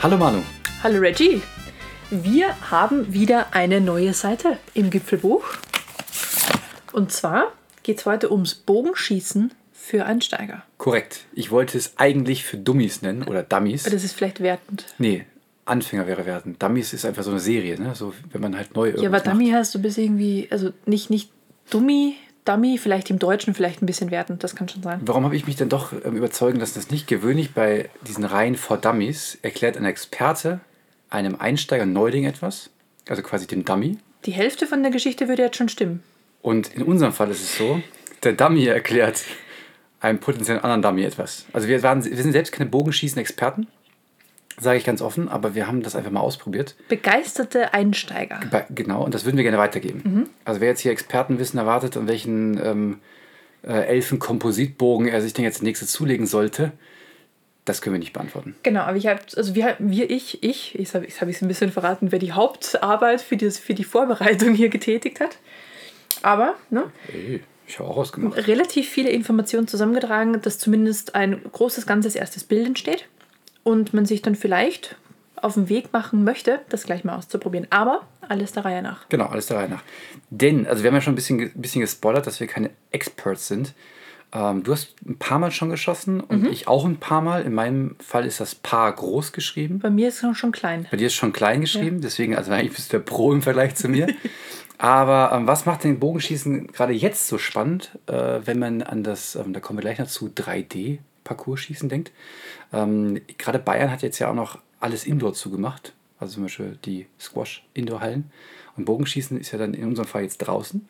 Hallo Manu. Hallo Reggie. Wir haben wieder eine neue Seite im Gipfelbuch. Und zwar geht es heute ums Bogenschießen für Einsteiger. Korrekt. Ich wollte es eigentlich für Dummies nennen oder Dummies. Das ist vielleicht wertend. Nee, Anfänger wäre wertend. Dummies ist einfach so eine Serie, ne? So, wenn man halt neu Ja, aber irgendwas Dummy heißt du bist irgendwie, also nicht, nicht Dummy, Dummy, vielleicht im Deutschen vielleicht ein bisschen wertend, das kann schon sein. Warum habe ich mich dann doch ähm, überzeugen lassen, dass nicht gewöhnlich bei diesen Reihen vor Dummies erklärt ein Experte einem Einsteiger Neuling etwas, also quasi dem Dummy. Die Hälfte von der Geschichte würde jetzt schon stimmen. Und in unserem Fall ist es so, der Dummy erklärt einem potenziellen anderen Dummy etwas. Also wir, waren, wir sind selbst keine Bogenschießen-Experten, sage ich ganz offen, aber wir haben das einfach mal ausprobiert. Begeisterte Einsteiger. Bei, genau, und das würden wir gerne weitergeben. Also wer jetzt hier Expertenwissen erwartet, an welchen ähm, äh, Elfen-Kompositbogen er sich denn jetzt nächstes zulegen sollte, das können wir nicht beantworten. Genau, aber ich habe, also wir, wir, ich, ich, jetzt habe ich es ein bisschen verraten, wer die Hauptarbeit für, das, für die Vorbereitung hier getätigt hat. Aber, ne, Ey, ich habe auch ausgemacht. relativ viele Informationen zusammengetragen, dass zumindest ein großes, ganzes erstes Bild entsteht und man sich dann vielleicht auf den Weg machen möchte, das gleich mal auszuprobieren. Aber alles der Reihe nach. Genau, alles der Reihe nach. Denn, also wir haben ja schon ein bisschen, bisschen gespoilert, dass wir keine Experts sind. Ähm, du hast ein paar Mal schon geschossen und ich auch ein paar Mal. In meinem Fall ist das Paar groß geschrieben. Bei mir ist es schon klein. Bei dir ist schon klein geschrieben, deswegen, also eigentlich bist du der Pro im Vergleich zu mir. Aber ähm, was macht den Bogenschießen gerade jetzt so spannend, äh, wenn man an das, ähm, da kommen wir gleich noch zu 3D-Parcourschießen denkt? Ähm, gerade Bayern hat jetzt ja auch noch alles Indoor zugemacht, also zum Beispiel die Squash-Indoor-Hallen. Und Bogenschießen ist ja dann in unserem Fall jetzt draußen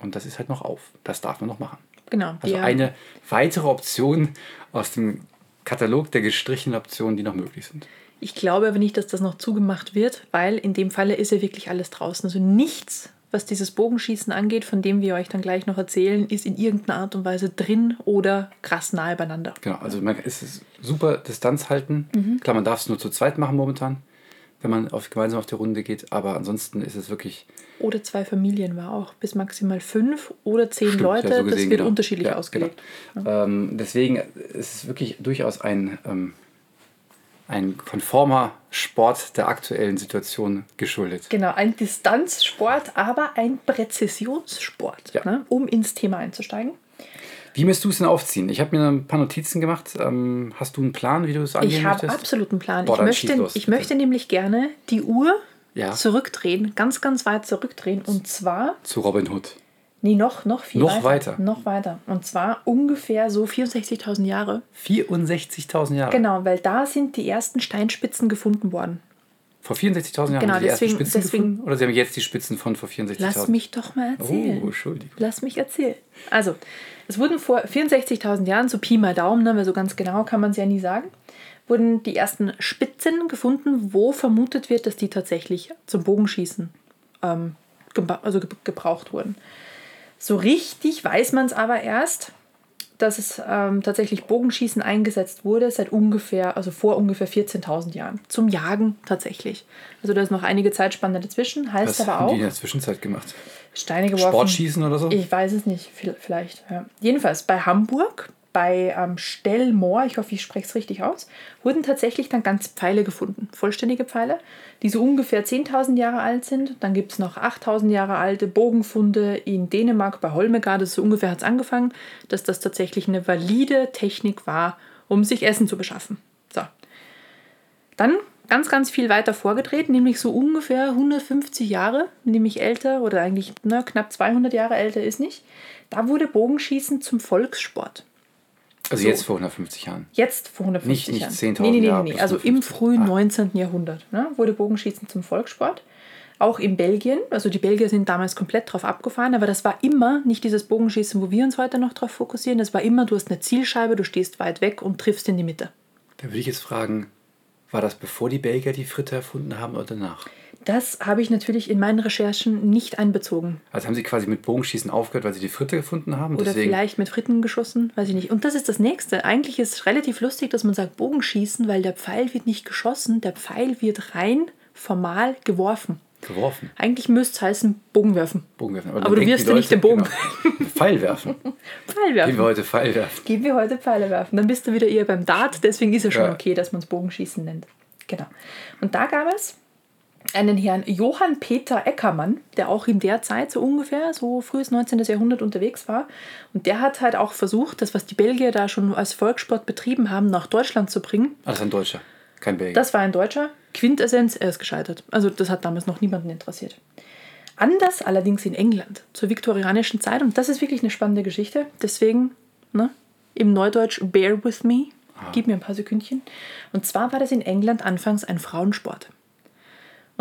und das ist halt noch auf. Das darf man noch machen. Genau. Also haben- eine weitere Option aus dem Katalog der gestrichenen Optionen, die noch möglich sind. Ich glaube aber nicht, dass das noch zugemacht wird, weil in dem Falle ist ja wirklich alles draußen. Also nichts, was dieses Bogenschießen angeht, von dem wir euch dann gleich noch erzählen, ist in irgendeiner Art und Weise drin oder krass nahe beieinander. Genau, also man es ist super Distanz halten. Mhm. Klar, man darf es nur zu zweit machen momentan, wenn man auf, gemeinsam auf die Runde geht, aber ansonsten ist es wirklich Oder zwei Familien war auch. Bis maximal fünf oder zehn Stimmt, Leute. ja, so das gesehen, wird genau. unterschiedlich Ja, ausgelegt. Genau. Ähm, deswegen ist es wirklich durchaus ein, ähm, ein konformer Sport der aktuellen Situation geschuldet. Genau, ein Distanzsport, aber ein Präzisionssport, Ja. ne, um ins Thema einzusteigen. Wie müsst du es denn aufziehen? Ich habe mir ein paar Notizen gemacht. Ähm, hast du einen Plan, wie du es angehen Ich habe möchtest? absoluten Plan. Boah, ich möchte, los, ich möchte nämlich gerne die Uhr Ja. zurückdrehen, ganz, ganz weit zurückdrehen. Und zwar Zu Robin Hood. Nee, noch, noch viel Noch weiter. weiter? Noch weiter. Und zwar ungefähr so 64.000 Jahre. 64.000 Jahre. Genau, weil da sind die ersten Steinspitzen gefunden worden. Vor 64.000 Jahren Genau, haben sie die deswegen- ersten Spitzen deswegen- gefunden? Oder sie haben jetzt die Spitzen von vor 64.000? Lass mich doch mal erzählen. Oh, Entschuldigung. Lass mich erzählen. Also, es wurden vor 64.000 Jahren, so Pi mal Daumen, ne, weil so ganz genau kann man es ja nie sagen, wurden die ersten Spitzen gefunden, wo vermutet wird, dass die tatsächlich zum Bogenschießen ähm, also ge gebraucht wurden. So richtig weiß man es aber erst, dass es ähm, tatsächlich Bogenschießen eingesetzt wurde seit ungefähr, also vor ungefähr 14.000 Jahren. Zum Jagen tatsächlich. Also da ist noch einige Zeitspanne dazwischen. Heißt Was aber haben auch die in der Zwischenzeit gemacht? Steine geworfen. Sportschießen oder so? Ich weiß es nicht, viel- vielleicht. Ja. Jedenfalls bei Hamburg, bei ähm, Stellmoor, ich hoffe, ich spreche es richtig aus, wurden tatsächlich dann ganz Pfeile gefunden, vollständige Pfeile, die so ungefähr 10.000 Jahre alt sind. Dann gibt es noch 8.000 Jahre alte Bogenfunde in Dänemark bei Holmegard, so ungefähr hat es angefangen, dass das tatsächlich eine valide Technik war, um sich Essen zu beschaffen. So. Dann ganz, ganz viel weiter vorgedreht, nämlich so ungefähr 150 Jahre, nämlich älter oder eigentlich ne, knapp 200 Jahre älter ist nicht. Da wurde Bogenschießen zum Volkssport. Also so. jetzt vor 150 Jahren. Jetzt vor 150 Nicht- nicht Jahren. 10.000 nee, nee, nee, Jahre nee, Also im 150. frühen Ah. 19. Jahrhundert ne, wurde Bogenschießen zum Volkssport. Auch in Belgien. Also die Belgier sind damals komplett drauf abgefahren, aber das war immer nicht dieses Bogenschießen, wo wir uns heute noch drauf fokussieren. Das war immer, du hast eine Zielscheibe, du stehst weit weg und triffst in die Mitte. Da würde ich jetzt fragen, war das bevor die Belgier die Fritte erfunden haben oder danach? Das habe ich natürlich in meinen Recherchen nicht einbezogen. Also haben sie quasi mit Bogenschießen aufgehört, weil sie die Fritte gefunden haben? Oder Deswegen, vielleicht mit Fritten geschossen, weiß ich nicht. Und das ist das Nächste. Eigentlich ist es relativ lustig, dass man sagt Bogenschießen, weil der Pfeil wird nicht geschossen, der Pfeil wird rein formal geworfen. geworfen. Eigentlich müsste es heißen Bogen werfen. Bogen werfen. Aber dann du wirfst die ja nicht den Bogen. Genau, Pfeil werfen. Pfeil Gehen wir heute Pfeil werfen. Gehen wir heute Pfeile werfen. Dann bist du wieder eher beim Dart, deswegen ist es schon Ja. okay, dass man es Bogenschießen nennt. Genau. Und da gab es einen Herrn Johann Peter Eckermann, der auch in der Zeit so ungefähr, so frühes 19. Jahrhundert unterwegs war. Und der hat halt auch versucht, das, was die Belgier da schon als Volkssport betrieben haben, nach Deutschland zu bringen. Ah, das ist ein Deutscher, kein Belgier. Das war ein Deutscher. Quintessenz, er ist gescheitert. Also das hat damals noch niemanden interessiert. Anders allerdings in England zur viktorianischen Zeit. Und das ist wirklich eine spannende Geschichte. Deswegen, ne, im Neudeutsch, bear with me. Gib mir ein paar Sekündchen. Und zwar war das in England anfangs ein Frauensport.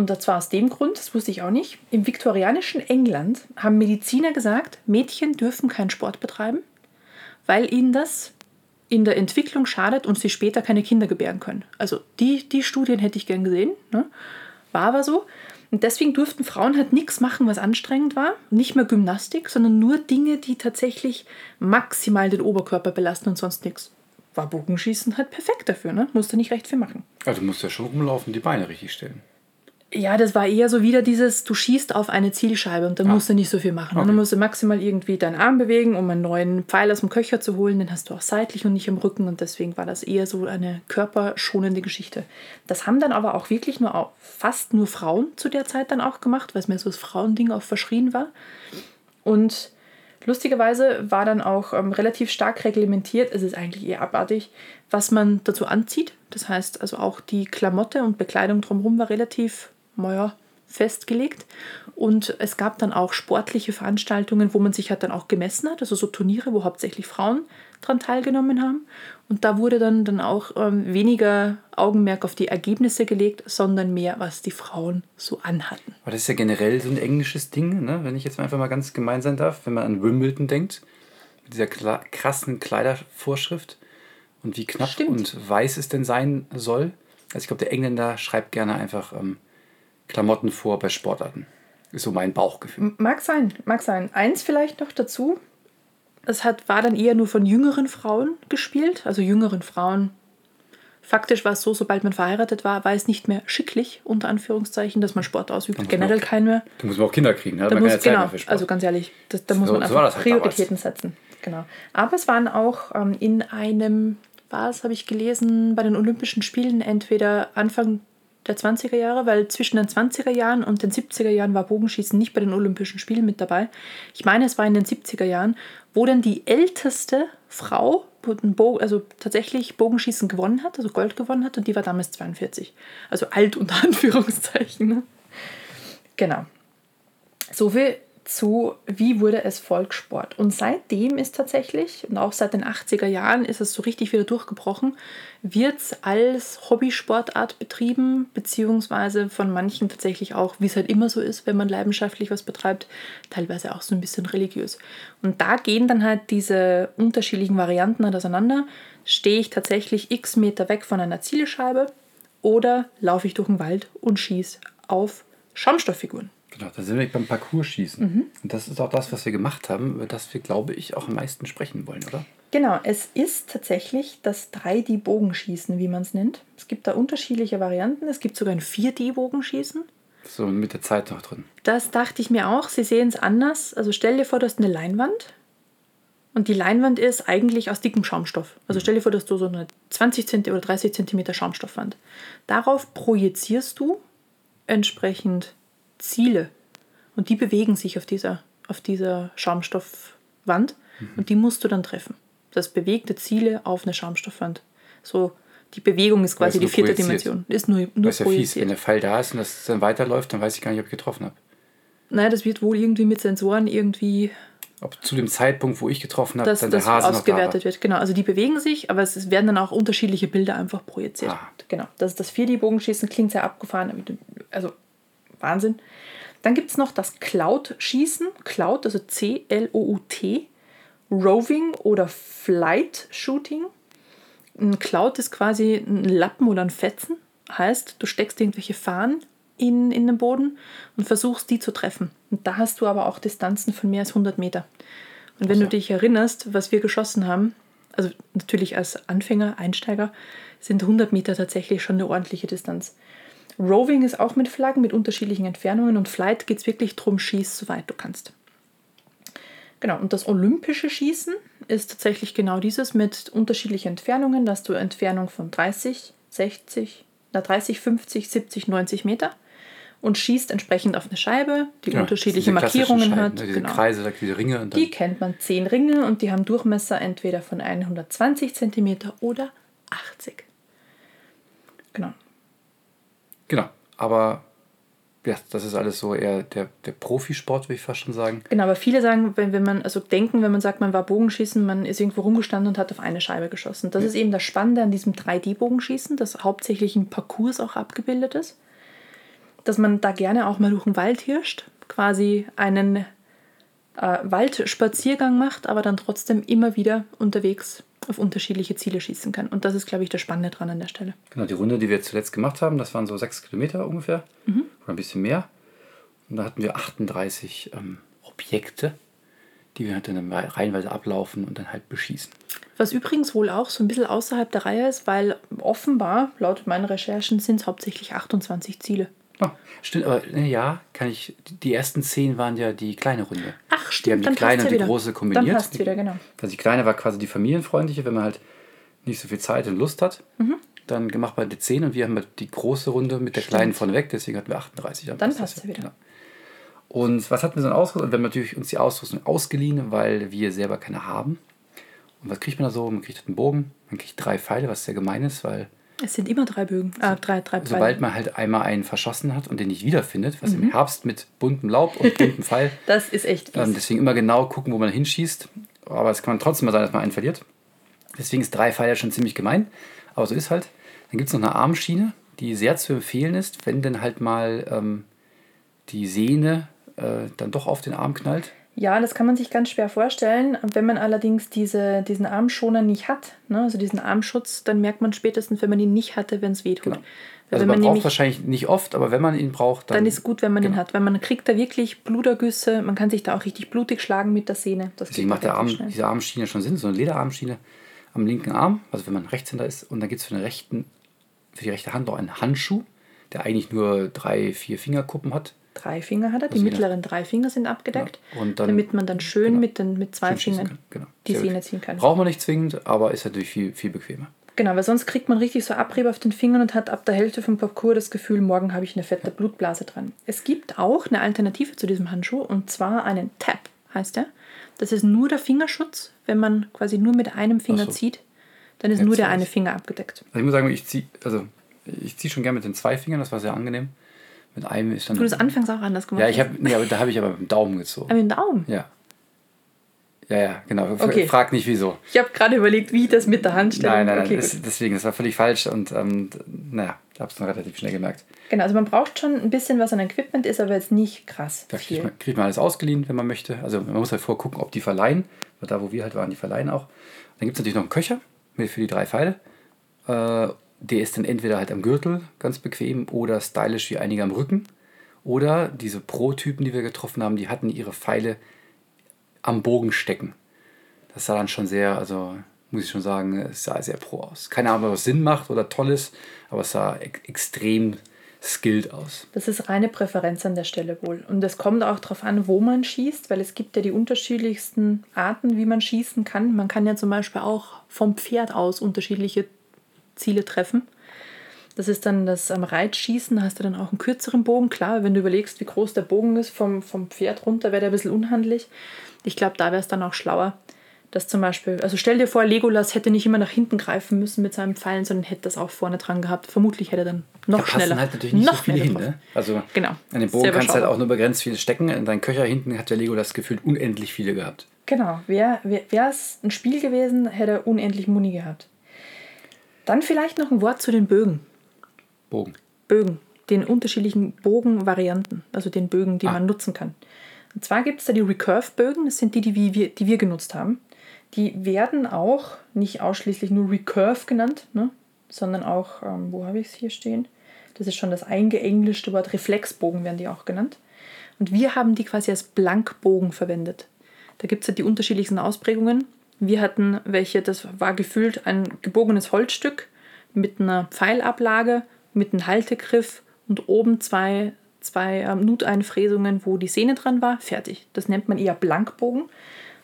Und zwar aus dem Grund, das wusste ich auch nicht, im viktorianischen England haben Mediziner gesagt, Mädchen dürfen keinen Sport betreiben, weil ihnen das in der Entwicklung schadet und sie später keine Kinder gebären können. Also die, die Studien hätte ich gern gesehen, ne? war aber so. Und deswegen durften Frauen halt nichts machen, was anstrengend war. Nicht mehr Gymnastik, sondern nur Dinge, die tatsächlich maximal den Oberkörper belasten und sonst nichts. War Bogenschießen halt perfekt dafür, ne? Musste nicht recht viel machen. Also du musst ja schon rumlaufen, die Beine richtig stellen. Ja, das war eher so wieder dieses, du schießt auf eine Zielscheibe und dann Ah. musst du nicht so viel machen. Okay. Und dann musst du maximal irgendwie deinen Arm bewegen, um einen neuen Pfeil aus dem Köcher zu holen. Den hast du auch seitlich und nicht im Rücken und deswegen war das eher so eine körperschonende Geschichte. Das haben dann aber auch wirklich nur auch, fast nur Frauen zu der Zeit dann auch gemacht, weil es mehr so das Frauending auch verschrien war. Und lustigerweise war dann auch ähm, relativ stark reglementiert, es ist eigentlich eher abartig, was man dazu anzieht. Das heißt also auch die Klamotte und Bekleidung drumherum war relativ, naja, festgelegt. Und es gab dann auch sportliche Veranstaltungen, wo man sich halt dann auch gemessen hat, also so Turniere, wo hauptsächlich Frauen dran teilgenommen haben. Und da wurde dann, dann auch ähm, weniger Augenmerk auf die Ergebnisse gelegt, sondern mehr, was die Frauen so anhatten. Aber das ist ja generell so ein englisches Ding, ne? wenn ich jetzt mal einfach mal ganz gemein sein darf, wenn man an Wimbledon denkt, mit dieser krassen Kleidervorschrift und wie knapp Stimmt. und weiß es denn sein soll. Also ich glaube, der Engländer schreibt gerne einfach ähm, Klamotten vor bei Sportarten. Ist so mein Bauchgefühl. Mag sein, mag sein. Eins vielleicht noch dazu. Es hat, war dann eher nur von jüngeren Frauen gespielt, also jüngeren Frauen. Faktisch war es so, sobald man verheiratet war, war es nicht mehr schicklich, unter Anführungszeichen, dass man Sport ausübt. muss man Generell auch- kein mehr. Da muss man auch Kinder kriegen, ne? Da man muss, keine Zeit genau, mehr für Sport. also ganz ehrlich, das, da muss So- man so war einfach das halt Prioritäten setzen. Genau. Aber es waren auch ähm, in einem, was habe ich gelesen, bei den Olympischen Spielen entweder Anfang der 20er Jahre, weil zwischen den 20er Jahren und den 70er Jahren war Bogenschießen nicht bei den Olympischen Spielen mit dabei. Ich meine, es war in den 70er Jahren, wo dann die älteste Frau also tatsächlich Bogenschießen gewonnen hat, also Gold gewonnen hat und die war damals 42. Also alt unter Anführungszeichen. Ne? Genau. So viel zu, wie wurde es Volkssport. Und seitdem ist tatsächlich, und auch seit den 80er Jahren ist es so richtig wieder durchgebrochen, wird es als Hobbysportart betrieben, beziehungsweise von manchen tatsächlich auch, wie es halt immer so ist, wenn man leidenschaftlich was betreibt, teilweise auch so ein bisschen religiös. Und da gehen dann halt diese unterschiedlichen Varianten halt auseinander. Stehe ich tatsächlich x Meter weg von einer Zielscheibe oder laufe ich durch den Wald und schieße auf Schaumstofffiguren. Genau, da sind wir beim Parcourschießen. Mhm. Und das ist auch das, was wir gemacht haben, über das wir, glaube ich, auch am meisten sprechen wollen, oder? Genau, es ist tatsächlich das 3D-Bogenschießen, wie man es nennt. Es gibt da unterschiedliche Varianten. Es gibt sogar ein 4D-Bogenschießen. So mit der Zeit noch drin. Das dachte ich mir auch. Sie sehen es anders. Also stell dir vor, du hast eine Leinwand. Und die Leinwand ist eigentlich aus dickem Schaumstoff. Also stell dir vor, dass du so eine 20 cm oder 30 cm Schaumstoffwand. Darauf projizierst du entsprechend Ziele. Und die bewegen sich auf dieser, auf dieser Schaumstoffwand. Und die musst du dann treffen. Das bewegte Ziele auf eine Schaumstoffwand. So, die Bewegung ist quasi die vierte projiziert. Dimension. Ist nur, nur Das ist ja fies, projiziert. wenn der Pfeil da ist und das dann weiterläuft, dann weiß ich gar nicht, ob ich getroffen habe. Naja, das wird wohl irgendwie mit Sensoren irgendwie Ob zu dem Zeitpunkt, wo ich getroffen habe, dass dann das der Hase noch da ausgewertet wird. Genau, also die bewegen sich, aber es werden dann auch unterschiedliche Bilder einfach projiziert. Ah. Genau, das ist das 4D-Bogenschießen, klingt sehr abgefahren, also Wahnsinn. Dann gibt es noch das Cloud-Schießen, Cloud, also C-L-O-U-T, Roving oder Flight Shooting. Ein Cloud ist quasi ein Lappen oder ein Fetzen, heißt, du steckst irgendwelche Fahnen in, in den Boden und versuchst, die zu treffen. Und da hast du aber auch Distanzen von mehr als 100 Meter. Und wenn Ach so. du dich erinnerst, was wir geschossen haben, also natürlich als Anfänger, Einsteiger, sind 100 Meter tatsächlich schon eine ordentliche Distanz. Roving ist auch mit Flaggen, mit unterschiedlichen Entfernungen und Flight geht es wirklich darum, schieß so weit du kannst. Genau, und das olympische Schießen ist tatsächlich genau dieses mit unterschiedlichen Entfernungen, dass du Entfernung von 30, 60, na 30, 50, 70, 90 Meter und schießt entsprechend auf eine Scheibe, die Genau, unterschiedliche Markierungen Scheiben, hat. ne, Diese genau. Kreise, diese Ringe. Die kennt man, 10 Ringe und die haben Durchmesser entweder von 120 cm oder 80. Genau. Genau. Aber ja, das ist alles so eher der, der Profisport, würde ich fast schon sagen. Genau, aber viele sagen, wenn, wenn man, also denken, wenn man sagt, man war Bogenschießen, man ist irgendwo rumgestanden und hat auf eine Scheibe geschossen. Das ist eben das Spannende an diesem 3D-Bogenschießen, das hauptsächlich im Parcours auch abgebildet ist. Dass man da gerne auch mal durch den Wald hirscht, quasi einen äh, Waldspaziergang macht, aber dann trotzdem immer wieder unterwegs auf unterschiedliche Ziele schießen kann. Und das ist, glaube ich, das Spannende dran an der Stelle. Genau, die Runde, die wir zuletzt gemacht haben, das waren so sechs Kilometer ungefähr. Oder ein bisschen mehr. Und da hatten wir 38 ähm, Objekte, die wir halt dann reihenweise ablaufen und dann halt beschießen. Was übrigens wohl auch so ein bisschen außerhalb der Reihe ist, weil offenbar, laut meinen Recherchen, sind es hauptsächlich 28 Ziele. Oh, stimmt, aber äh, ja, kann ich. Die ersten zehn waren ja die kleine Runde. Die haben die dann kleine und die wieder. große kombiniert. Dann passt wieder, genau. Also die kleine war quasi die familienfreundliche, wenn man halt nicht so viel Zeit und Lust hat. Mhm. Dann gemacht man die 10 und wir haben halt die große Runde mit der kleinen vorneweg, deswegen hatten wir 38. Dann passt passt das ja wieder. Genau. Und was hatten wir so an Ausrüstung? Wir haben natürlich uns die Ausrüstung ausgeliehen, weil wir selber keine haben. Und was kriegt man da so? Man kriegt halt einen Bogen, man kriegt drei Pfeile, was sehr gemein ist, weil Es sind immer drei Bögen. Ah, drei, drei sobald man halt einmal einen verschossen hat und den nicht wiederfindet, was Mhm. im Herbst mit buntem Laub und buntem Pfeil, Das ist echt ähm, deswegen immer genau gucken, wo man hinschießt. Aber es kann trotzdem mal sein, dass man einen verliert. Deswegen ist drei Pfeile schon ziemlich gemein. Aber so ist halt. Dann gibt es noch eine Armschiene, die sehr zu empfehlen ist, wenn dann halt mal ähm, die Sehne äh, dann doch auf den Arm knallt. Ja, das kann man sich ganz schwer vorstellen. Wenn man allerdings diese, diesen Armschoner nicht hat, ne, also diesen Armschutz, dann merkt man spätestens, wenn man ihn nicht hatte, wenn es wehtut. Genau. Also wenn man, man braucht nämlich, wahrscheinlich nicht oft, aber wenn man ihn braucht, dann, dann ist gut, wenn man ihn genau. hat. Weil man kriegt da wirklich Blutergüsse, man kann sich da auch richtig blutig schlagen mit der Sehne. Das Deswegen macht der Arm, schnell. diese Armschiene schon Sinn, so eine Lederarmschiene am linken Arm, also wenn man Rechtshänder ist. Und dann gibt es für, den rechten, für die rechte Hand noch einen Handschuh, der eigentlich nur drei, vier Fingerkuppen hat. Drei Finger hat er, die mittleren drei Finger sind abgedeckt, Ja, und dann- damit man dann schön genau. mit, den, mit zwei Schön Fingern. Genau. die Sehr Sehne ziehen kann. Braucht man nicht zwingend, aber ist natürlich viel, viel bequemer. Genau, weil sonst kriegt man richtig so Abrieb auf den Fingern und hat ab der Hälfte vom Parcours das Gefühl, morgen habe ich eine fette Blutblase dran. Es gibt auch eine Alternative zu diesem Handschuh und zwar einen Tap, heißt der. Das ist nur der Fingerschutz. Wenn man quasi nur mit einem Finger so. zieht, dann ist Jetzt nur der eine. Finger abgedeckt. Also ich muss sagen, ich ziehe also, ich zieh schon gerne mit den zwei Fingern, das war sehr angenehm. Mit einem ist dann. Du das anfangs auch anders gemacht ja, ich hast. habe, nee, aber da habe ich aber mit dem Daumen gezogen. Aber mit dem Daumen. Ja. Ja, ja, genau. Okay. Frag nicht wieso. Ich habe gerade überlegt, wie das mit der Handstellung. Nein, nein, nein. okay, das, deswegen, das war völlig falsch und ähm, naja, ich habe es noch relativ schnell gemerkt. Genau, also man braucht schon ein bisschen was an Equipment, ist aber jetzt nicht krass Da kriegt man, kriegt man alles ausgeliehen, wenn man möchte. Also man muss halt vorgucken, ob die verleihen. Weil da, wo wir halt waren, die verleihen auch. Dann gibt es natürlich noch einen Köcher für die drei Pfeile. Äh, der ist dann entweder halt am Gürtel ganz bequem oder stylisch wie einige am Rücken. Oder diese Pro-Typen, die wir getroffen haben, die hatten ihre Pfeile am Bogen stecken. Das sah dann schon sehr, also muss ich schon sagen, es sah sehr pro aus. Keine Ahnung, was Sinn macht oder toll ist, aber es sah ex extrem skilled aus. Das ist reine Präferenz an der Stelle wohl. Und es kommt auch darauf an, wo man schießt, weil es gibt ja die unterschiedlichsten Arten, wie man schießen kann. Man kann ja zum Beispiel auch vom Pferd aus unterschiedliche Ziele treffen. Das ist dann das am Reitschießen, da hast du dann auch einen kürzeren Bogen. Klar, wenn du überlegst, wie groß der Bogen ist, vom, vom Pferd runter wäre der ein bisschen unhandlich. Ich glaube, da wäre es dann auch schlauer, dass zum Beispiel, also stell dir vor, Legolas hätte nicht immer nach hinten greifen müssen mit seinen Pfeilen, sondern hätte das auch vorne dran gehabt. Vermutlich hätte er dann noch Da schneller. halt natürlich nicht noch so viele hin. Ne? Also Genau. an dem Bogen Sehr kannst du halt auch nur begrenzt viel stecken. In deinem Köcher hinten hat der Lego das Gefühl unendlich viele gehabt. Genau, wäre wär, es ein Spiel gewesen, hätte er unendlich Muni gehabt. Dann vielleicht noch ein Wort zu den Bögen. Bogen. Bögen, den unterschiedlichen Bogenvarianten, also den Bögen, die Ah. man nutzen kann. Und zwar gibt es da die Recurve-Bögen, das sind die, die wir, die wir genutzt haben. Die werden auch nicht ausschließlich nur Recurve genannt, ne? sondern auch, ähm, wo habe ich es hier stehen? Das ist schon das eingeenglischte Wort, Reflexbogen werden die auch genannt. Und wir haben die quasi als Blankbogen verwendet. Da gibt es ja die unterschiedlichsten Ausprägungen. Wir hatten welche, das war gefüllt ein gebogenes Holzstück mit einer Pfeilablage, mit einem Haltegriff und oben zwei, zwei ähm, Nuteinfräsungen, wo die Sehne dran war. Fertig. Das nennt man eher Blankbogen.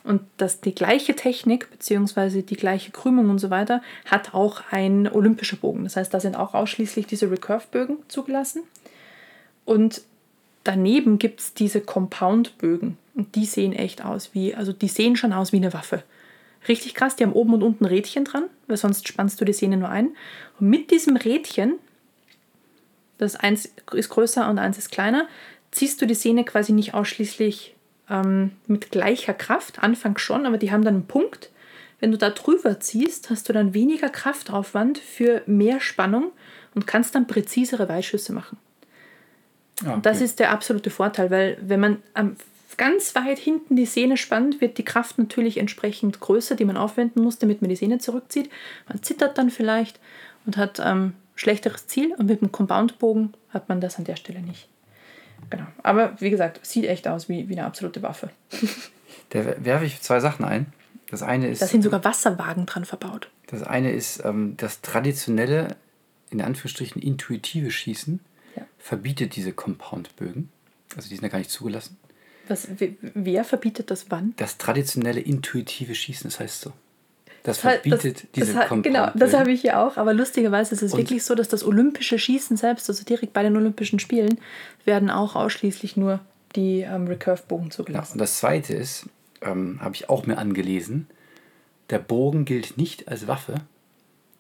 Und das, die gleiche Technik bzw. die gleiche Krümmung und so weiter hat auch ein olympischer Bogen. Das heißt, da sind auch ausschließlich diese Recurve-Bögen zugelassen. Und daneben gibt es diese Compound-Bögen. Und die sehen echt aus wie, also die sehen schon aus wie eine Waffe. Richtig krass, die haben oben und unten Rädchen dran, weil sonst spannst du die Sehne nur ein. Und mit diesem Rädchen, das eins ist größer und eins ist kleiner, ziehst du die Sehne quasi nicht ausschließlich ähm, mit gleicher Kraft, anfangs schon, aber die haben dann einen Punkt. Wenn du da drüber ziehst, hast du dann weniger Kraftaufwand für mehr Spannung und kannst dann präzisere Weitschüsse machen. Ah, okay. Und das ist der absolute Vorteil, weil wenn man am ganz weit hinten die Sehne spannt, wird die Kraft natürlich entsprechend größer, die man aufwenden muss, damit man die Sehne zurückzieht. Man zittert dann vielleicht und hat ähm, schlechteres Ziel und mit dem Compound-Bogen hat man das an der Stelle nicht. Genau. Aber wie gesagt, sieht echt aus wie, wie eine absolute Waffe. Da werfe ich zwei Sachen ein. Das eine ist. Da sind sogar Wasserwagen dran verbaut. Das eine ist ähm, das traditionelle, in Anführungsstrichen intuitive Schießen, ja. verbietet diese Compound-Bögen. Also die sind ja gar nicht zugelassen. Was, wer verbietet das wann? Das traditionelle intuitive Schießen, das heißt so. Das verbietet das, diese das, Genau, das habe ich ja auch. Aber lustigerweise ist es und wirklich so, dass das olympische Schießen selbst, also direkt bei den Olympischen Spielen, werden auch ausschließlich nur die ähm, Recurve-Bogen zugelassen. Ja, und das Zweite ist, ähm, habe ich auch mir angelesen, der Bogen gilt nicht als Waffe.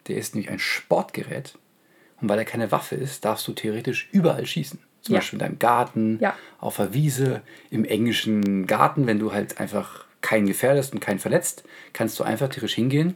Der ist nämlich ein Sportgerät. Und weil er keine Waffe ist, darfst du theoretisch überall schießen. Zum ja. Beispiel in deinem Garten, ja. auf der Wiese, im englischen Garten, wenn du halt einfach keinen gefährdest und keinen verletzt, kannst du einfach tierisch hingehen,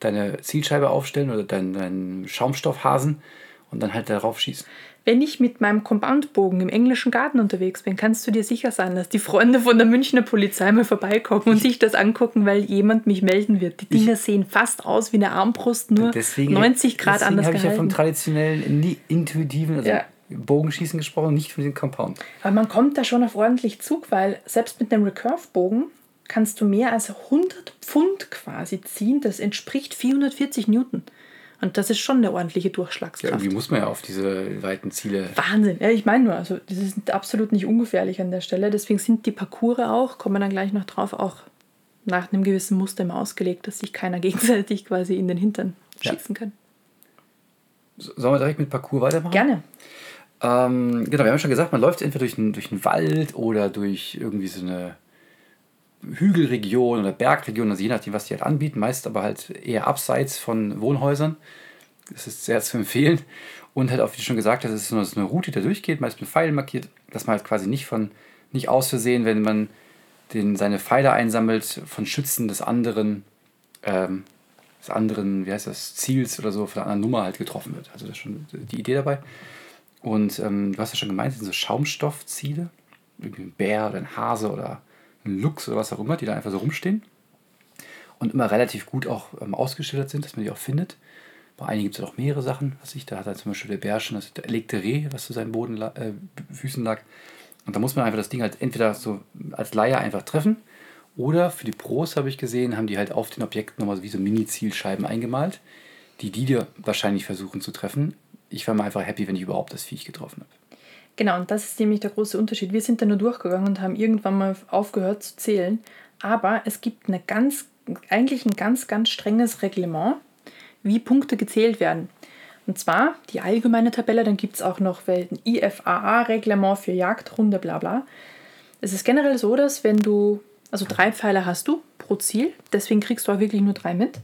deine Zielscheibe aufstellen oder deinen, deinen Schaumstoffhasen und dann halt darauf schießen. Wenn ich mit meinem Compoundbogen im englischen Garten unterwegs bin, kannst du dir sicher sein, dass die Freunde von der Münchner Polizei mal vorbeikommen und sich das angucken, weil jemand mich melden wird. Die Dinger ich, sehen fast aus wie eine Armbrust, nur deswegen, 90 Grad deswegen anders habe ich ja vom traditionellen, intuitiven, also ja. Bogenschießen gesprochen, nicht von dem Compound. Aber man kommt da schon auf ordentlich Zug, weil selbst mit einem Recurve-Bogen kannst du mehr als 100 Pfund quasi ziehen. Das entspricht 440 Newton. Und das ist schon eine ordentliche Durchschlagskraft. Ja, irgendwie muss man ja auf diese weiten Ziele. Wahnsinn. Ja, ich meine nur, also das ist absolut nicht ungefährlich an der Stelle. Deswegen sind die Parcours auch, kommen wir dann gleich noch drauf, auch nach einem gewissen Muster immer ausgelegt, dass sich keiner gegenseitig quasi in den Hintern ja. schießen kann. Sollen wir direkt mit Parcours weitermachen? Gerne. Ähm, genau, wir haben schon gesagt, man läuft entweder durch einen, durch einen Wald oder durch irgendwie so eine Hügelregion oder Bergregion, also je nachdem, was die halt anbieten, meist aber halt eher abseits von Wohnhäusern. Das ist sehr zu empfehlen. Und halt auch, wie schon gesagt es ist so eine Route, die da durchgeht, meist mit Pfeilen markiert, dass man halt quasi nicht von, nicht aus Versehen, wenn man den, seine Pfeile einsammelt, von Schützen des anderen, ähm, des anderen, wie heißt das, Ziels oder so, von einer anderen Nummer halt getroffen wird. Also das ist schon die Idee dabei. Und ähm, du hast ja schon gemeint, das sind so Schaumstoffziele, irgendwie ein Bär oder ein Hase oder ein Lux oder was auch immer, die da einfach so rumstehen und immer relativ gut auch ähm, ausgeschildert sind, dass man die auch findet. Bei einigen gibt es auch mehrere Sachen, was ich, da hat halt zum Beispiel der Bär schon das erlegte Reh, was zu seinen Boden, äh, Füßen lag. Und da muss man einfach das Ding halt entweder so als Laie einfach treffen oder für die Pros habe ich gesehen, haben die halt auf den Objekten nochmal wie so Mini-Zielscheiben eingemalt, die die dir wahrscheinlich versuchen zu treffen. Ich war mal einfach happy, wenn ich überhaupt das Viech getroffen habe. Genau, und das ist nämlich der große Unterschied. Wir sind da nur durchgegangen und haben irgendwann mal aufgehört zu zählen. Aber es gibt eine ganz, eigentlich ein ganz, ganz strenges Reglement, wie Punkte gezählt werden. Und zwar die allgemeine Tabelle, dann gibt es auch noch ein IFAA-Reglement für Jagdrunde, bla bla. Es ist generell so, dass wenn du, also drei Pfeile hast du pro Ziel, deswegen kriegst du auch wirklich nur drei mit.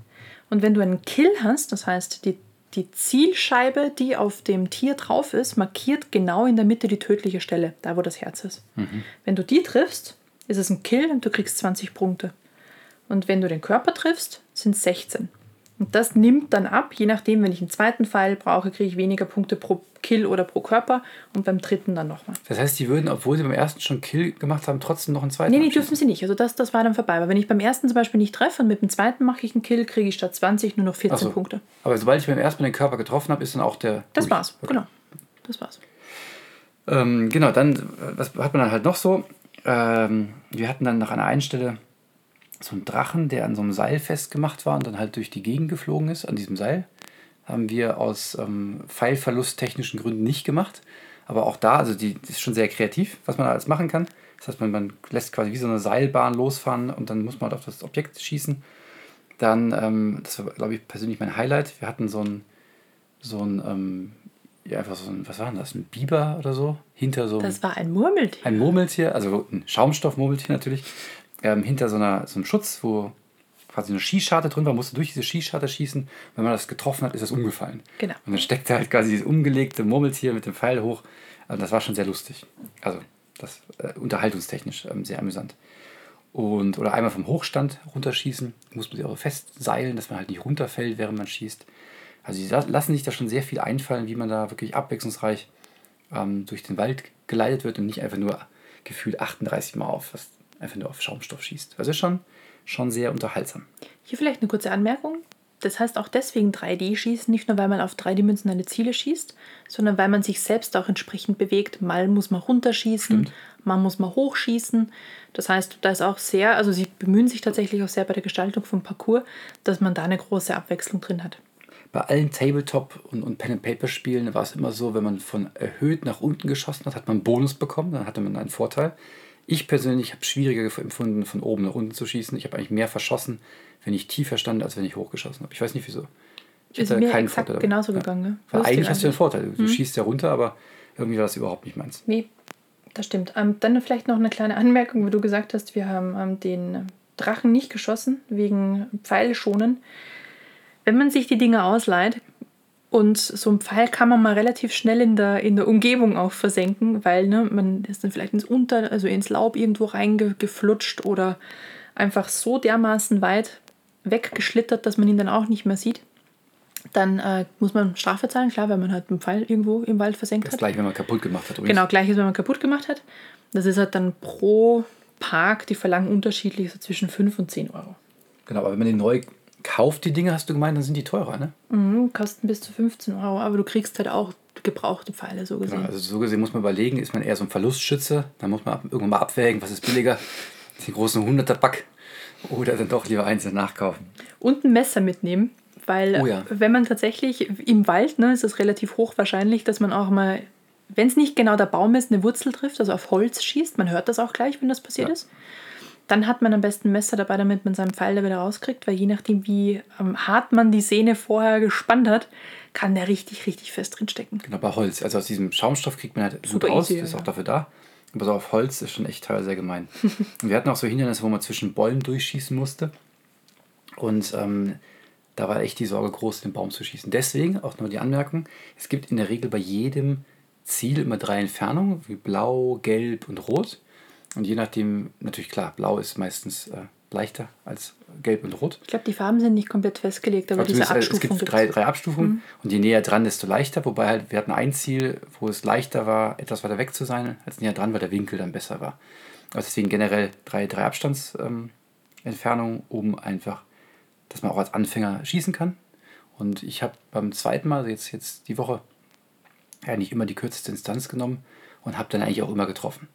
Und wenn du einen Kill hast, das heißt die die Zielscheibe, die auf dem Tier drauf ist, markiert genau in der Mitte die tödliche Stelle, da wo das Herz ist. Mhm. Wenn du die triffst, ist es ein Kill und du kriegst 20 Punkte. Und wenn du den Körper triffst, sind es 16. Und das nimmt dann ab, je nachdem, wenn ich einen zweiten Pfeil brauche, kriege ich weniger Punkte pro Kill oder pro Körper und beim dritten dann nochmal. Das heißt, die würden, obwohl sie beim ersten schon Kill gemacht haben, trotzdem noch einen zweiten Nee, nee, dürfen sie nicht. Also das, das war dann vorbei. Aber wenn ich beim ersten zum Beispiel nicht treffe und mit dem zweiten mache ich einen Kill, kriege ich statt 20 nur noch 14 so. Punkte. Aber sobald ich beim ersten den Körper getroffen habe, ist dann auch der. Das war's, okay. genau. Das war's. Ähm, genau, dann, was hat man dann halt noch so? Ähm, wir hatten dann nach einer einen Stelle so einen Drachen, der an so einem Seil festgemacht war und dann halt durch die Gegend geflogen ist, an diesem Seil. Haben wir aus ähm, Pfeilverlusttechnischen Gründen nicht gemacht. Aber auch da, also die, die ist schon sehr kreativ, was man alles machen kann. Das heißt, man, man lässt quasi wie so eine Seilbahn losfahren und dann muss man halt auf das Objekt schießen. Dann, ähm, das war, glaube ich, persönlich mein Highlight. Wir hatten so ein, so ein, ähm, ja, einfach so ein, was war denn das, ein Biber oder so? Hinter so einem, Das war ein Murmeltier. ein Murmeltier, also ein Schaumstoffmurmeltier natürlich, ähm, hinter so, einer, so einem Schutz, wo quasi eine Skischarte drin war, musste durch diese Skischarte schießen. Wenn man das getroffen hat, ist das umgefallen. Genau. Und dann steckte halt quasi dieses umgelegte Murmeltier mit dem Pfeil hoch. Also das war schon sehr lustig. Also das äh, unterhaltungstechnisch ähm, sehr amüsant. Und, oder einmal vom Hochstand runterschießen, muss man sich auch festseilen, dass man halt nicht runterfällt, während man schießt. Also la- lassen sich da schon sehr viel einfallen, wie man da wirklich abwechslungsreich ähm, durch den Wald geleitet wird und nicht einfach nur gefühlt 38 Mal auf, was einfach nur auf Schaumstoff schießt. Das ist schon, schon sehr unterhaltsam. Hier vielleicht eine kurze Anmerkung. Das heißt auch deswegen 3D-Schießen, nicht nur weil man auf dreidimensionale Ziele schießt, sondern weil man sich selbst auch entsprechend bewegt. Mal muss man runterschießen, mal muss man hochschießen. Das heißt, da ist auch sehr, also sie bemühen sich tatsächlich auch sehr bei der Gestaltung vom Parcours, dass man da eine große Abwechslung drin hat. Bei allen Tabletop- und, und Pen-and-Paper-Spielen war es immer so, wenn man von erhöht nach unten geschossen hat, hat man einen Bonus bekommen, dann hatte man einen Vorteil. Ich persönlich habe es schwieriger empfunden, von oben nach unten zu schießen. Ich habe eigentlich mehr verschossen, wenn ich tiefer stand, als wenn ich hochgeschossen habe. Ich weiß nicht wieso. Ich Ist hatte mir keinen exakt Vorteil. genauso gegangen, ne? Weil eigentlich hast du einen. Vorteil. Du schießt ja runter, aber irgendwie war das überhaupt nicht meins. Nee, das stimmt. Ähm, dann vielleicht noch eine kleine Anmerkung, wo du gesagt hast, wir haben ähm, den Drachen nicht geschossen, wegen Pfeile schonen. Wenn man sich die Dinge ausleiht, und so ein Pfeil kann man mal relativ schnell in der, in der Umgebung auch versenken, weil ne, man ist dann vielleicht ins Unter, also ins Laub irgendwo reingeflutscht oder einfach so dermaßen weit weggeschlittert, dass man ihn dann auch nicht mehr sieht. Dann äh, muss man Strafe zahlen, klar, weil man halt einen Pfeil irgendwo im Wald versenkt Das hat. gleich, wenn man kaputt gemacht hat. übrigens. Genau, gleiches, wenn man kaputt gemacht hat. Das ist halt dann pro Park, die verlangen unterschiedlich so zwischen 5 und 10 Euro. genau, aber wenn man den neu kauft, die Dinge, hast du gemeint, dann sind die teurer, ne? Mhm, kosten bis zu 15 Euro, aber du kriegst halt auch gebrauchte Pfeile so gesehen. Ja, also so gesehen muss man überlegen, ist man eher so ein Verlustschütze, dann muss man ab- irgendwann mal abwägen, was ist billiger, den großen 100er Pack oder dann doch lieber einzeln nachkaufen. Und ein Messer mitnehmen, weil Oh ja. wenn man tatsächlich im Wald, ne, ist es relativ hochwahrscheinlich, dass man auch mal, wenn es nicht genau der Baum ist, eine Wurzel trifft, also auf Holz schießt. Man hört das auch gleich, wenn das passiert Ja. ist. Dann hat man am besten ein Messer dabei, damit man seinen Pfeil da wieder rauskriegt, weil je nachdem, wie ähm, hart man die Sehne vorher gespannt hat, kann der richtig, richtig fest drinstecken. Genau, bei Holz. Also aus diesem Schaumstoff kriegt man halt Super gut raus, easy, ist ja. auch dafür da. Aber so auf Holz ist schon echt teilweise sehr gemein. und wir hatten auch so Hindernisse, wo man zwischen Bäumen durchschießen musste. Und ähm, da war echt die Sorge groß, den Baum zu schießen. Deswegen auch nur die Anmerkung: Es gibt in der Regel bei jedem Ziel immer drei Entfernungen, wie blau, gelb und rot. Und je nachdem, natürlich klar, blau ist meistens äh, leichter als gelb und rot. Ich glaube, die Farben sind nicht komplett festgelegt, aber Aber diese zumindest, äh, es Abstufung gibt gibt's. drei, drei Abstufungen und je näher dran, desto leichter. Wobei halt, wir hatten ein Ziel, wo es leichter war, etwas weiter weg zu sein, als näher dran, weil der Winkel dann besser war. Also deswegen generell drei, drei Abstandsentfernungen, ähm, um einfach, dass man auch als Anfänger schießen kann. Und ich habe beim zweiten Mal, also jetzt, jetzt die Woche, eigentlich immer die kürzeste Instanz genommen und habe dann eigentlich auch immer getroffen.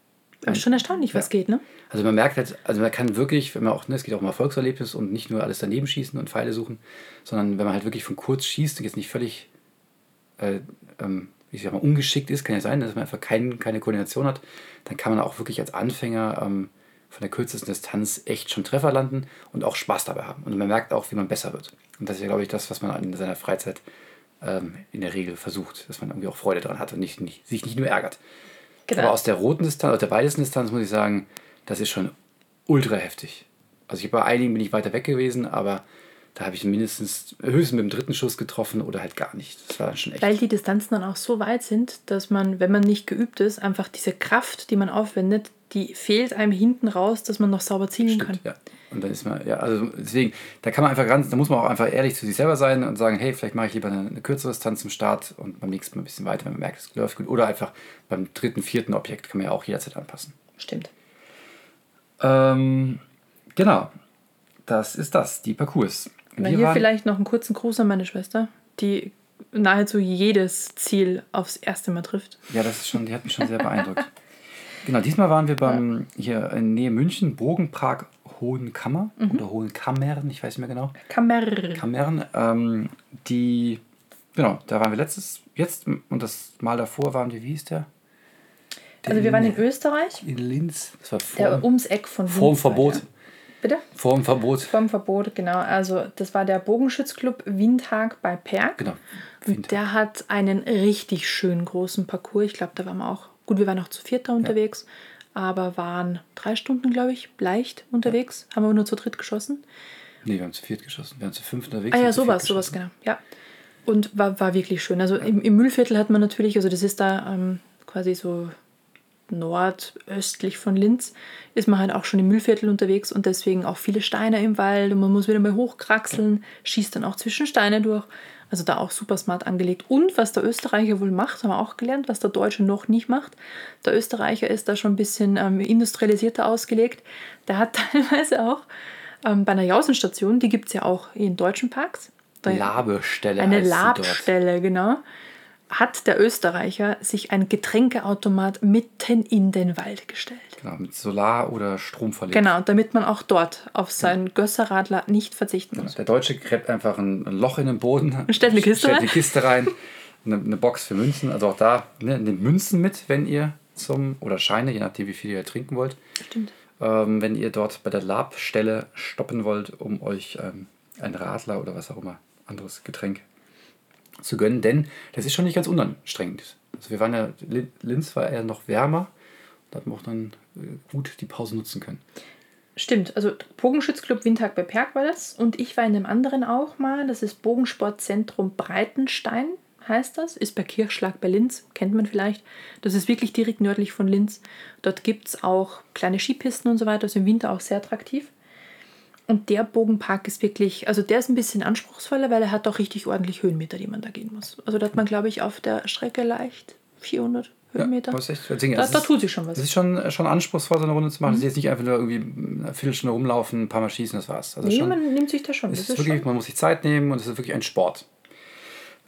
Aber ist schon erstaunlich, was Ja. geht, ne? Also man merkt halt, also man kann wirklich, wenn man auch, ne, es geht auch um Erfolgserlebnis und nicht nur alles daneben schießen und Pfeile suchen, sondern wenn man halt wirklich von kurz schießt und jetzt nicht völlig, äh, ähm, ich sag mal, ungeschickt ist, kann ja sein, dass man einfach kein, keine Koordination hat, dann kann man auch wirklich als Anfänger ähm, von der kürzesten Distanz echt schon Treffer landen und auch Spaß dabei haben. Und man merkt auch, wie man besser wird. Und das ist ja, glaube ich, das, was man in seiner Freizeit ähm, in der Regel versucht, dass man irgendwie auch Freude daran hat und nicht, nicht, sich nicht nur ärgert. Genau. Aber aus der roten Distanz, aus der weitesten Distanz muss ich sagen, das ist schon ultra heftig. Also ich bei einigen bin ich weiter weg gewesen, aber da habe ich mindestens höchstens mit dem dritten Schuss getroffen oder halt gar nicht. Das war dann schon echt. Weil die Distanzen dann auch so weit sind, dass man, wenn man nicht geübt ist, einfach diese Kraft, die man aufwendet, die fehlt einem hinten raus, dass man noch sauber zielen kann. Stimmt, ja. Und dann ist man, ja, also deswegen, da kann man einfach ganz, da muss man auch einfach ehrlich zu sich selber sein und sagen, hey, vielleicht mache ich lieber eine, eine kürzere Distanz zum Start und beim nächsten Mal ein bisschen weiter, wenn man merkt, es läuft gut. Oder einfach beim dritten, vierten Objekt kann man ja auch jederzeit anpassen. Stimmt. Ähm, genau. Das ist das, die Parcours. Na, hier waren- vielleicht noch einen kurzen Gruß an meine Schwester, die nahezu jedes Ziel aufs erste Mal trifft. Ja, das ist schon, die hat mich schon sehr beeindruckt. Genau, diesmal waren wir beim hier in Nähe München, Bogenprag Hohenkammer oder Hohenkammern, ich weiß nicht mehr genau. Kammer. Kammern, ähm, die, genau, da waren wir letztes, jetzt und das Mal davor waren wir, wie hieß der? Also wir waren in Österreich, In Linz. Das war der vor, ums Eck von vor dem Linz Verbot. der. Bitte? Vor dem Verbot. Vom Verbot, genau. Also das war der Bogenschützclub Windhag bei Perg. Genau. Und der hat einen richtig schön großen Parcours. Ich glaube, da waren wir auch, gut, wir waren auch zu viert da unterwegs, aber waren drei Stunden, glaube ich, leicht unterwegs. Haben aber nur zu dritt geschossen. Nee, wir haben zu viert geschossen. Wir waren zu fünf unterwegs. Ah ja, sowas, sowas, genau. Ja. Und war, war wirklich schön. Also im, im Müllviertel hat man natürlich, also das ist da ähm, quasi so nordöstlich von Linz, ist man halt auch schon im Müllviertel unterwegs und deswegen auch viele Steine im Wald und man muss wieder mal hochkraxeln, schießt dann auch zwischen Steine durch. Also da auch super smart angelegt. Und was der Österreicher wohl macht, haben wir auch gelernt, was der Deutsche noch nicht macht. Der Österreicher ist da schon ein bisschen ähm, industrialisierter ausgelegt. Der hat teilweise auch ähm, bei einer Jausenstation, die gibt es ja auch in deutschen Parks. Labestelle. eine. Labstelle, genau. Hat der Österreicher sich ein Getränkeautomat mitten in den Wald gestellt. Genau, mit Solar- oder Strom verlegt. Genau, damit man auch dort auf seinen Gösserradler nicht verzichten muss. Der Deutsche gräbt einfach ein, Loch in den Boden. Stellt eine Kiste stellt rein. eine Kiste rein. Eine, eine Box für Münzen. Also auch da, ne, nehmt Münzen mit, wenn ihr zum, oder Scheine, je nachdem, wie viel ihr trinken wollt. Stimmt. Ähm, wenn ihr dort bei der Labstelle stoppen wollt, um euch ähm, ein Radler oder was auch immer, anderes Getränk zu gönnen. Denn das ist schon nicht ganz unanstrengend. Also wir waren ja, Lin- Linz war eher noch wärmer. Da hat man auch dann äh, gut die Pause nutzen können. Stimmt, also Bogenschützclub Windhag bei Perg war das. Und ich war in dem anderen auch mal. Das ist Bogensportzentrum Breitenstein, heißt das. Ist bei Kirchschlag bei Linz, kennt man vielleicht. Das ist wirklich direkt nördlich von Linz. Dort gibt es auch kleine Skipisten und so weiter. Also im Winter auch sehr attraktiv. Und der Bogenpark ist wirklich, also der ist ein bisschen anspruchsvoller, weil er hat auch richtig ordentlich Höhenmeter, die man da gehen muss. Also da hat man, glaube ich, auf der Strecke leicht 400 Höhenmeter. Ja, ist echt, deswegen, da, es da ist- tut sich schon was. Das ist schon, schon anspruchsvoll, so eine Runde zu machen. Das ist Mhm. jetzt nicht einfach nur irgendwie eine Viertelstunde rumlaufen, ein paar Mal schießen, das war's. Also Nee, schon, man nimmt sich da schon. es Das ist ist wirklich, schon. man muss sich Zeit nehmen und es ist wirklich ein Sport.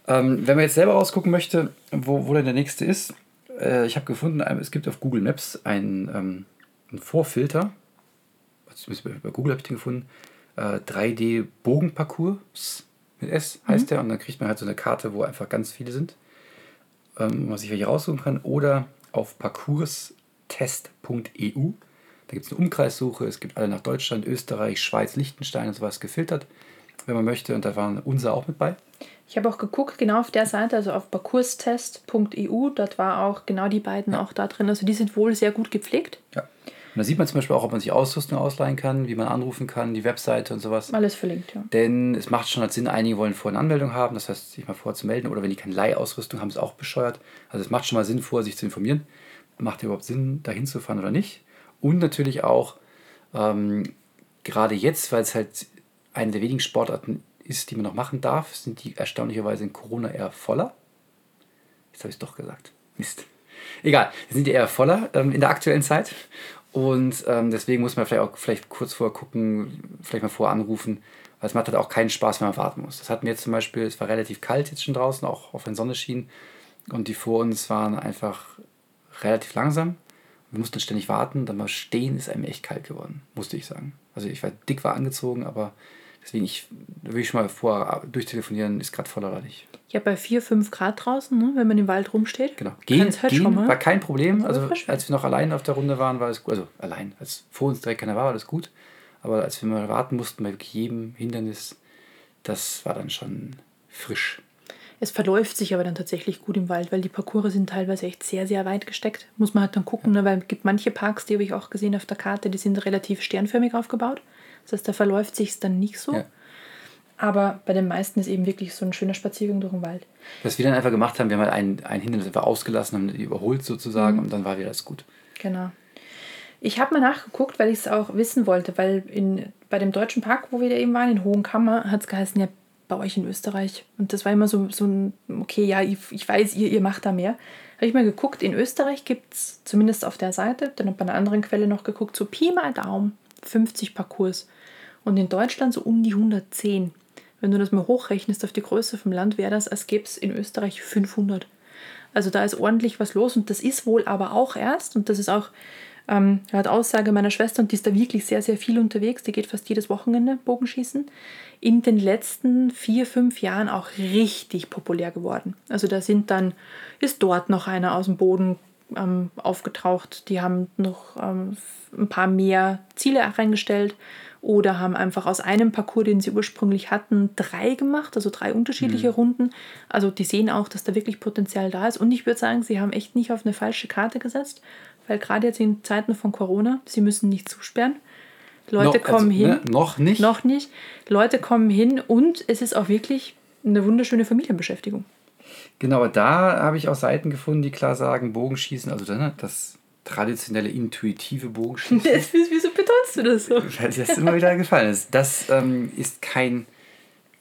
Ähm, wenn man jetzt selber rausgucken möchte, wo, wo denn der nächste ist, äh, ich habe gefunden, es gibt auf Google Maps einen, ähm, einen Vorfilter. Also zumindest bei- Google habe ich den gefunden. Äh, 3D Bogenparcours mit S heißt der. Und dann kriegt man halt so eine Karte, wo einfach ganz viele sind ähm, wo man sich welche raussuchen kann, oder auf parcourstest.eu. Da gibt es eine Umkreissuche, es gibt alle nach Deutschland, Österreich, Schweiz, Liechtenstein und sowas gefiltert, wenn man möchte. Und da waren unser auch mit bei. Ich habe auch geguckt, genau auf der Seite, also auf parcourstest.eu, dort war auch genau die beiden auch da drin. Also die sind wohl sehr gut gepflegt. Ja. Und da sieht man zum Beispiel auch, ob man sich Ausrüstung ausleihen kann, wie man anrufen kann, die Webseite und sowas. Alles verlinkt, ja. Denn es macht schon halt Sinn, einige wollen vorher eine Anmeldung haben, das heißt, sich mal vorher zu melden. Oder wenn die keine Leihausrüstung haben, ist auch bescheuert. Also es macht schon mal Sinn, vorher sich zu informieren. Macht überhaupt Sinn, dahin zu fahren oder nicht? Und natürlich auch, ähm, gerade jetzt, weil es halt eine der wenigen Sportarten ist, die man noch machen darf, sind die erstaunlicherweise in Corona eher voller. Jetzt habe ich es doch gesagt. Mist. Egal, sind die eher voller ähm, in der aktuellen Zeit. Und ähm, deswegen muss man vielleicht auch vielleicht kurz vorher gucken, vielleicht mal vorher anrufen, weil es macht halt auch keinen Spaß, wenn man warten muss. Das hatten wir jetzt zum Beispiel, es war relativ kalt jetzt schon draußen, auch, auch wenn Sonne schien. Und die vor uns waren einfach relativ langsam. Wir mussten ständig warten, dann mal stehen, ist einem echt kalt geworden, musste ich sagen. Also ich war dick war angezogen, aber deswegen, ich will ich schon mal vorher durchtelefonieren, ist gerade voll oder nicht. Ja, bei 4, 5 Grad draußen, ne, wenn man im Wald rumsteht. Genau. Gehen, halt gehen schon mal. war kein Problem. Also als wir noch allein auf der Runde waren, war es gut. Also allein, als vor uns direkt keiner war, war das gut. Aber als wir mal warten mussten bei jedem Hindernis, das war dann schon frisch. Es verläuft sich aber dann tatsächlich gut im Wald, weil die Parcours sind teilweise echt sehr, sehr weit gesteckt. Muss man halt dann gucken, ne, weil es gibt manche Parks, die habe ich auch gesehen auf der Karte, die sind relativ sternförmig aufgebaut. Das heißt, da verläuft sich dann nicht so. Ja. Aber bei den meisten ist eben wirklich so ein schöner Spaziergang durch den Wald. Was wir dann einfach gemacht haben, wir haben halt ein, ein Hindernis einfach ausgelassen, haben die überholt sozusagen Mhm. und dann war wieder alles gut. Genau. Ich habe mal nachgeguckt, weil ich es auch wissen wollte, weil in, bei dem deutschen Park, wo wir da eben waren, in Hohenkammer, hat es geheißen, ja, bei euch in Österreich. Und das war immer so, so ein, okay, ja, ich, ich weiß, ihr, ihr macht da mehr. Habe ich mal geguckt, in Österreich gibt es, zumindest auf der Seite, dann habe ich bei einer anderen Quelle noch geguckt, so Pi mal Daumen, 50 Parcours. Und in Deutschland so um die 110. Wenn du das mal hochrechnest auf die Größe vom Land, wäre das, als gäbe es in Österreich 500. Also da ist ordentlich was los und das ist wohl aber auch erst, und das ist auch ähm, laut Aussage meiner Schwester, und die ist da wirklich sehr, sehr viel unterwegs, die geht fast jedes Wochenende Bogenschießen, in den letzten vier, fünf Jahren auch richtig populär geworden. Also da sind dann, ist dort noch einer aus dem Boden ähm, aufgetaucht. Die haben noch ähm, ein paar mehr Ziele reingestellt oder haben einfach aus einem Parcours, den sie ursprünglich hatten, drei gemacht, also drei unterschiedliche mhm. Runden. Also die sehen auch, dass da wirklich Potenzial da ist. Und ich würde sagen, sie haben echt nicht auf eine falsche Karte gesetzt, weil gerade jetzt in Zeiten von Corona, sie müssen nicht zusperren. Leute no, kommen also, hin. Ne, noch nicht. Noch nicht. Leute kommen hin und es ist auch wirklich eine wunderschöne Familienbeschäftigung. Genau, da habe ich auch Seiten gefunden, die klar sagen, Bogenschießen, also ne, das traditionelle intuitive Bogenschießen. Wieso betonst du das so? Weil dir das immer wieder gefallen ist. Das ähm, ist kein,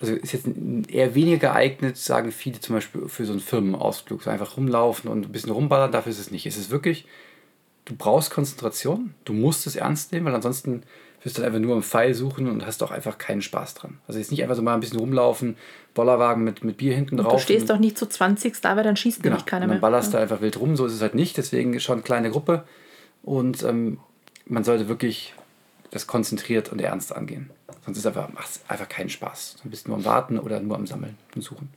also ist jetzt eher weniger geeignet, sagen viele zum Beispiel für so einen Firmenausflug. So einfach rumlaufen und ein bisschen rumballern, dafür ist es nicht. Es ist wirklich, du brauchst Konzentration, du musst es ernst nehmen, weil ansonsten wirst du dann einfach nur am Pfeil suchen und hast auch einfach keinen Spaß dran. Also jetzt nicht einfach so mal ein bisschen rumlaufen, Bollerwagen mit, mit Bier hinten drauf. Du stehst doch nicht zu 20 da, weil dann schießt genau. nämlich keiner mehr. Dann ballerst ja. du einfach wild rum, so ist es halt nicht, deswegen schon eine kleine Gruppe und ähm, man sollte wirklich das konzentriert und ernst angehen. Sonst ist einfach, macht es einfach keinen Spaß. Du bist nur am Warten oder nur am Sammeln und Suchen.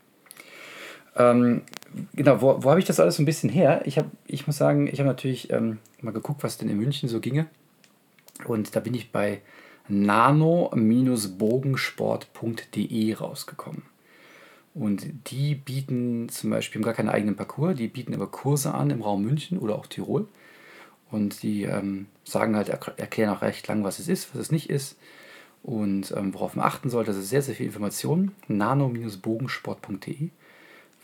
Ähm, genau, wo, wo habe ich das alles so ein bisschen her? Ich, hab, ich muss sagen, ich habe natürlich ähm, mal geguckt, was denn in München so ginge. Und da bin ich bei nano-bogensport.de rausgekommen. Und die bieten zum Beispiel, haben gar keinen eigenen Parcours, die bieten aber Kurse an im Raum München oder auch Tirol. Und die ähm, sagen halt, erklären auch recht lang, was es ist, was es nicht ist und ähm, worauf man achten sollte. Das ist sehr, sehr viel Information. nano-bogensport.de,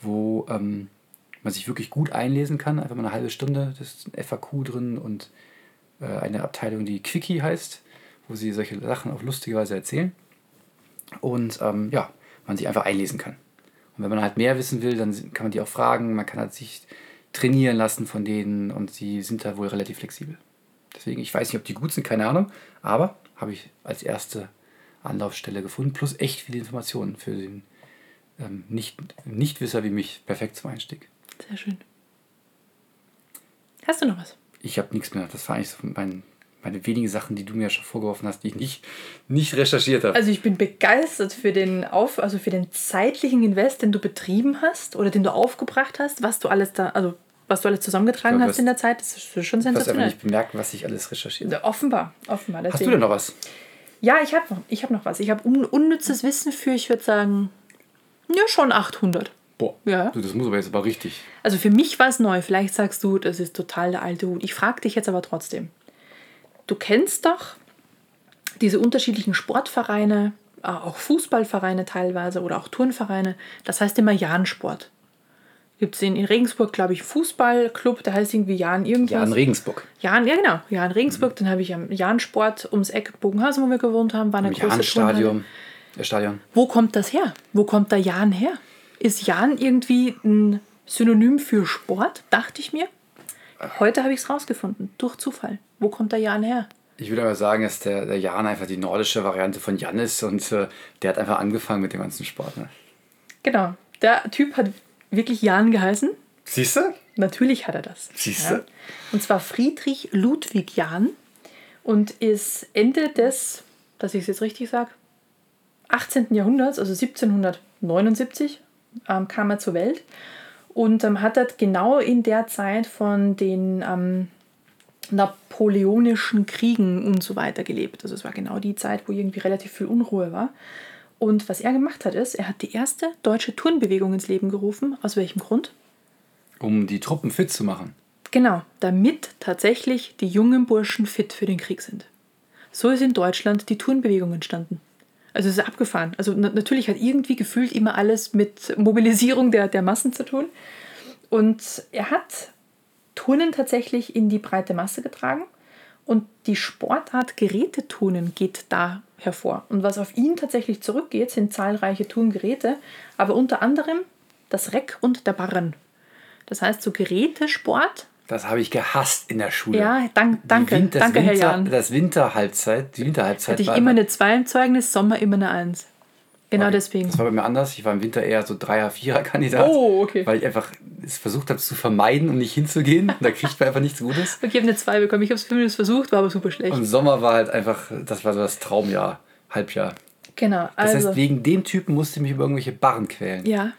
wo ähm, man sich wirklich gut einlesen kann. Einfach mal eine halbe Stunde, das ist ein FAQ drin und eine Abteilung, die Quickie heißt, wo sie solche Sachen auf lustige Weise erzählen. Und ähm, ja, man sich einfach einlesen kann. Und wenn man halt mehr wissen will, dann kann man die auch fragen, man kann halt sich trainieren lassen von denen und sie sind da wohl relativ flexibel. Deswegen, ich weiß nicht, ob die gut sind, keine Ahnung, aber habe ich als erste Anlaufstelle gefunden, plus echt viele Informationen für den ähm, Nicht Nichtwisser wie mich. Perfekt zum Einstieg. Sehr schön. Hast du noch was? Ich habe nichts mehr. Das war eigentlich so mein, meine wenigen Sachen, die du mir schon vorgeworfen hast, die ich nicht, nicht recherchiert habe. Also ich bin begeistert für den Auf, also für den zeitlichen Invest, den du betrieben hast oder den du aufgebracht hast, was du alles da, also was du alles zusammengetragen glaub, hast in der Zeit, das ist schon sensationell. Du hast aber nicht bemerkt, was ich alles recherchiert habe. Offenbar, offenbar. Deswegen. Hast du denn noch was? Ja, ich habe noch, hab noch was. Ich habe un unnützes Wissen für, ich würde sagen, ja, schon 800. Boah, ja. Du, das muss aber jetzt aber richtig. Also für mich war es neu. Vielleicht sagst du, das ist total der alte Hut. Ich frage dich jetzt aber trotzdem. Du kennst doch diese unterschiedlichen Sportvereine, äh, auch Fußballvereine teilweise oder auch Turnvereine. Das heißt immer Jahnsport. Gibt es in Regensburg, glaube ich, Fußballclub, der heißt irgendwie Jahn irgendwas. Jahn Regensburg. Jahn, ja genau, Jahn Regensburg. Mhm. Dann habe ich am Jahnsport ums Eck Bogenhausen, wo wir gewohnt haben, war eine Im große Stadion. Stadion. Wo kommt das her? Wo kommt der Jahn her? Ist Jan irgendwie ein Synonym für Sport? Dachte ich mir. Heute habe ich es rausgefunden, durch Zufall. Wo kommt der Jan her? Ich würde aber sagen, dass der, der Jan einfach die nordische Variante von Jan ist und äh, der hat einfach angefangen mit dem ganzen Sport. Ne? Genau. Der Typ hat wirklich Jan geheißen. Siehst du? Natürlich hat er das. Siehst du? Ja. Und zwar Friedrich Ludwig Jan und ist Ende des, dass ich es jetzt richtig sage, 18. Jahrhunderts, also 1779, ähm, kam er zur Welt und ähm, hat dort genau in der Zeit von den ähm, napoleonischen Kriegen und so weiter gelebt. Also es war genau die Zeit, wo irgendwie relativ viel Unruhe war. Und was er gemacht hat, ist, er hat die erste deutsche Turnbewegung ins Leben gerufen. Aus welchem Grund? Um die Truppen fit zu machen. Genau, damit tatsächlich die jungen Burschen fit für den Krieg sind. So ist in Deutschland die Turnbewegung entstanden. Also es ist abgefahren. Also natürlich hat irgendwie gefühlt immer alles mit Mobilisierung der, der Massen zu tun. Und er hat Turnen tatsächlich in die breite Masse getragen. Und die Sportart Geräteturnen geht da hervor. Und was auf ihn tatsächlich zurückgeht, sind zahlreiche Turngeräte, aber unter anderem das Reck und der Barren. Das heißt, so Gerätesport das habe ich gehasst in der Schule. Ja, dank, danke, Winter, danke Winter, Herr Jan. Das Winterhalbzeit, die Winterhalbzeit Hatte ich immer eine 2 im Zeugnis, Sommer immer eine 1. Genau okay. deswegen. Das war bei mir anders. Ich war im Winter eher so 3er, 4er Kandidat. Oh, okay. Weil ich einfach es versucht habe zu vermeiden und nicht hinzugehen. Da kriegt man einfach nichts Gutes. Okay, ich habe eine 2 bekommen. Ich habe es zumindest versucht, war aber super schlecht. Und Sommer war halt einfach, das war so das Traumjahr, Halbjahr. Genau. Also. Das heißt, also wegen dem Typen musste ich mich über irgendwelche Barren quälen. Ja.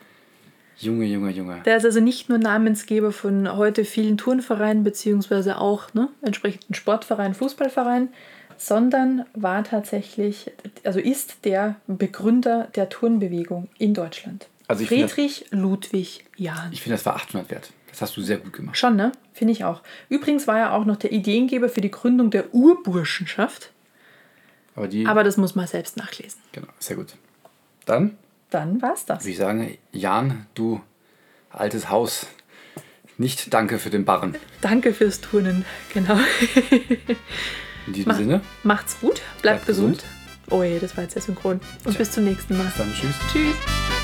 Junge, Junge, Junge. Der ist also nicht nur Namensgeber von heute vielen Turnvereinen, beziehungsweise auch ne, entsprechenden Sportvereinen, Fußballvereinen, sondern war tatsächlich, also ist der Begründer der Turnbewegung in Deutschland. Also ich finde das- Friedrich Ludwig Jahn. Ich finde, das war 800 wert. Das hast du sehr gut gemacht. Schon, ne? Finde ich auch. Übrigens war er auch noch der Ideengeber für die Gründung der Urburschenschaft, Aber die, aber das muss man selbst nachlesen. genau, sehr gut. Dann Dann war's das. würde ich sagen, Jan, du altes Haus, nicht danke für den Barren. Danke fürs Turnen. Genau. In diesem Sinne, Macht's gut, bleibt, Bleibt gesund. gesund. Oh je, das war jetzt sehr synchron. Und bis zum nächsten Mal. dann tschüss. Tschüss.